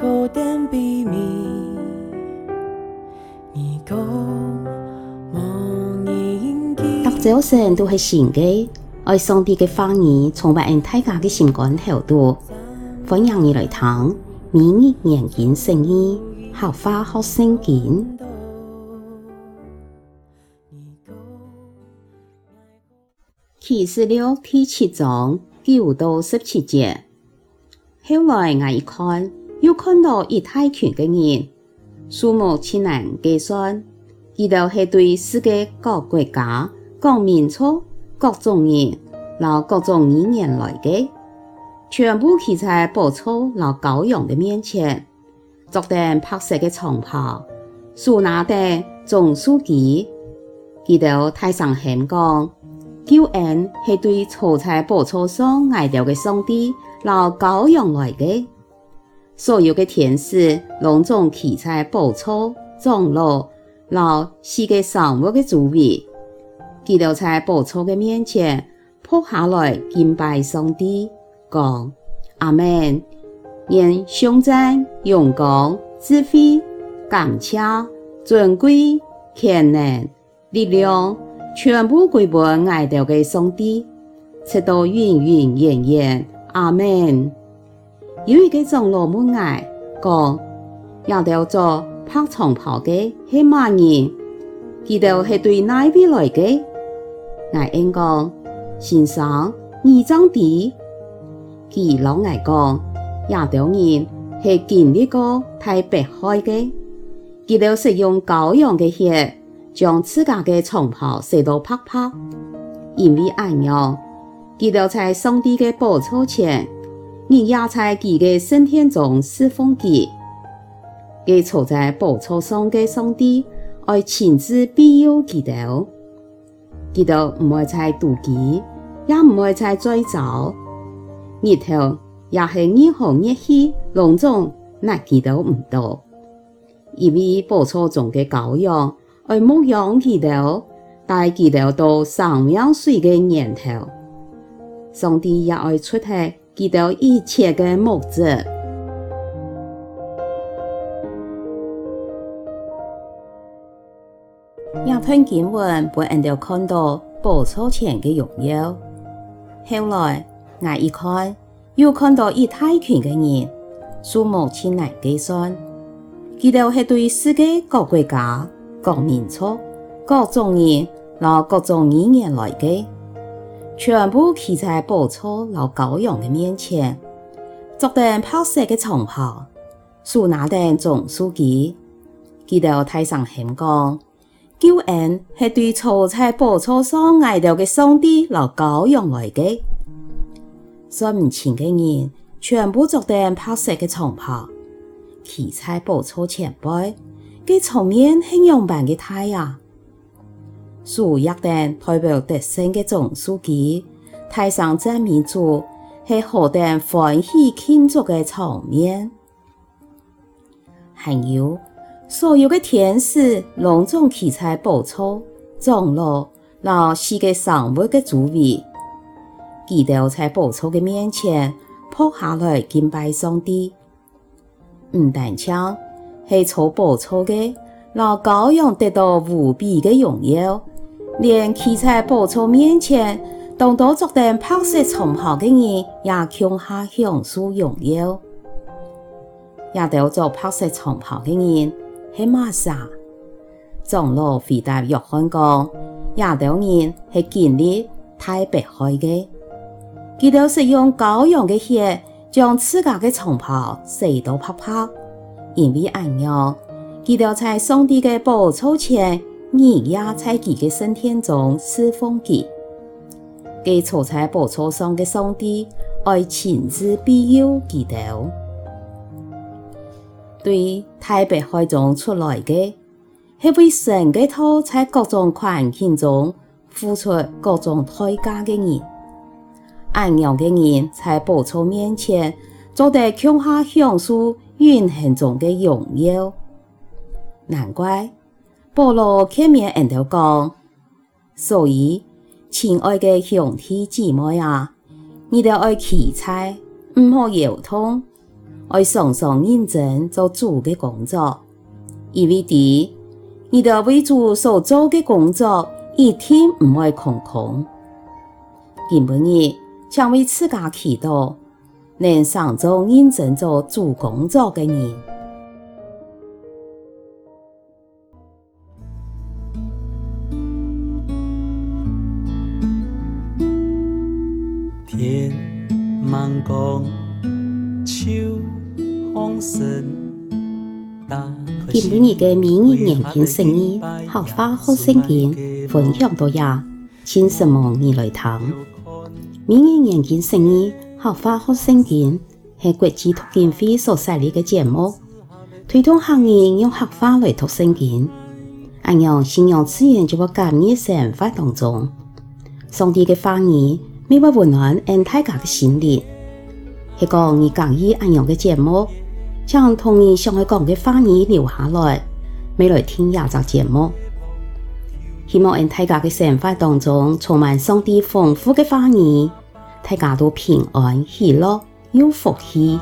读早晨都是新嘅，爱上帝嘅话语，充满大家嘅心肝头度。欢迎你来听，每日研经圣经，学话学圣经。启示录第七章九到十七节。后来我一看，又看到一大群嘅人，数目千难计算，佢哋系对世界各国家、各民族、各种人、然后各种语言来嘅，全部企在宝座然后羔羊嘅面前，着顶白色嘅长袍，手拿的棕树枝，佢哋大声喊讲。救恩系对坐在宝座上爱着嘅上帝，然后羔羊来嘅，所有嘅天使拢总骑在宝座、长老，然后四个生物嘅周围，佢哋在宝座嘅面前扑下来敬拜上帝，讲阿门，愿颂赞、荣光、智慧、感谢、尊贵、权能、力量。全部归本爱着嘅上帝，直到永永远远。阿门。有一个长老问爱讲，要着做白长袍嘅系乜人？佢哋系对哪位来嘅？爱应讲，先生，你怎地？佢老爱讲，要着人系经历过太迫害嘅，佢哋使用羔羊嘅血。将自家嘅长袍洗到白白，因为安样，佢哋在上帝嘅宝座前，你也在佢嘅圣殿中侍奉佢。佢坐在宝座上嘅上帝，爱亲自庇佑佢哋，佢哋唔会再妒忌，也唔会再追找。日头也系日红日黑，拢总那佢哋唔到，因为宝座中嘅羔羊。爱牧养佢哋，带佢哋到生命水嘅源头。上帝也爱出系佢哋一切嘅牧者。亚吞经文被人哋看到宝座前嘅荣耀。后来我一看，又看到一大群嘅人，数目千来计算。佢哋系对世界各国家。各民族、各种人，然后各种语言来嘅，全部企在宝座老羔羊嘅面前，着顶白色嘅长袍，手拿顶棕树枝，佢哋大声喊讲：救恩系对坐在宝座上爱着嘅上帝老羔羊来嘅。算唔清嘅人，全部着顶白色嘅长袍，企在宝座前辈。佢场面系样板嘅太阳，树叶等代表特性嘅总书记，台上赞美主系何等欢喜庆祝嘅场面。还有所有嘅天使隆重企在宝座、长老、然后四个生物嘅周围，佢哋在宝座嘅面前扑下来敬拜上帝，唔单枪。系坐宝座嘅，让羔羊得到无比嘅荣耀，连企在宝座面前，当到着顶白色长袍的人，也向下享受荣耀。也得着白色长袍的人系玛莎，长老回答约翰讲，也得人是经历太迫害嘅，佢哋是用羔羊的血，将自家的长袍洗到白白。因为安样，佢哋在上帝的宝座前，你也在佢嘅圣殿中侍奉佢。佢坐在宝座上嘅上帝，爱亲自庇佑佢哋。对太迫害中出来嘅，系为神嘅道在各种环境中付出各种代价嘅人。安样嘅人在宝座面前，做得向下享受。永恒中的荣耀，难怪保罗见面人都讲，所以亲爱的兄弟姊妹啊，你得爱奇才唔好腰痛，爱常常认真做主嘅工作，因为啲你哋为主所做嘅工作一天唔会空空。今日将为自家祈祷，能上做认真做主工作嘅人。茫光，秋风深，今日嘅明日研经释义，客话学圣经，分享到呀，请什么你来听？明日研经释义，客话学圣经，系国际读经会所设立的节目，推动行业用客话来读圣经，按样信仰自然就会感染生活当中，上帝的话语，每晚温暖俺大家嘅心灵。系讲你讲以按样嘅节目，将同你想要讲嘅话语留下来，未来听亚集节目。希望俺大家嘅生活当中充满上帝丰富嘅话语。大家都平安喜乐，有福气。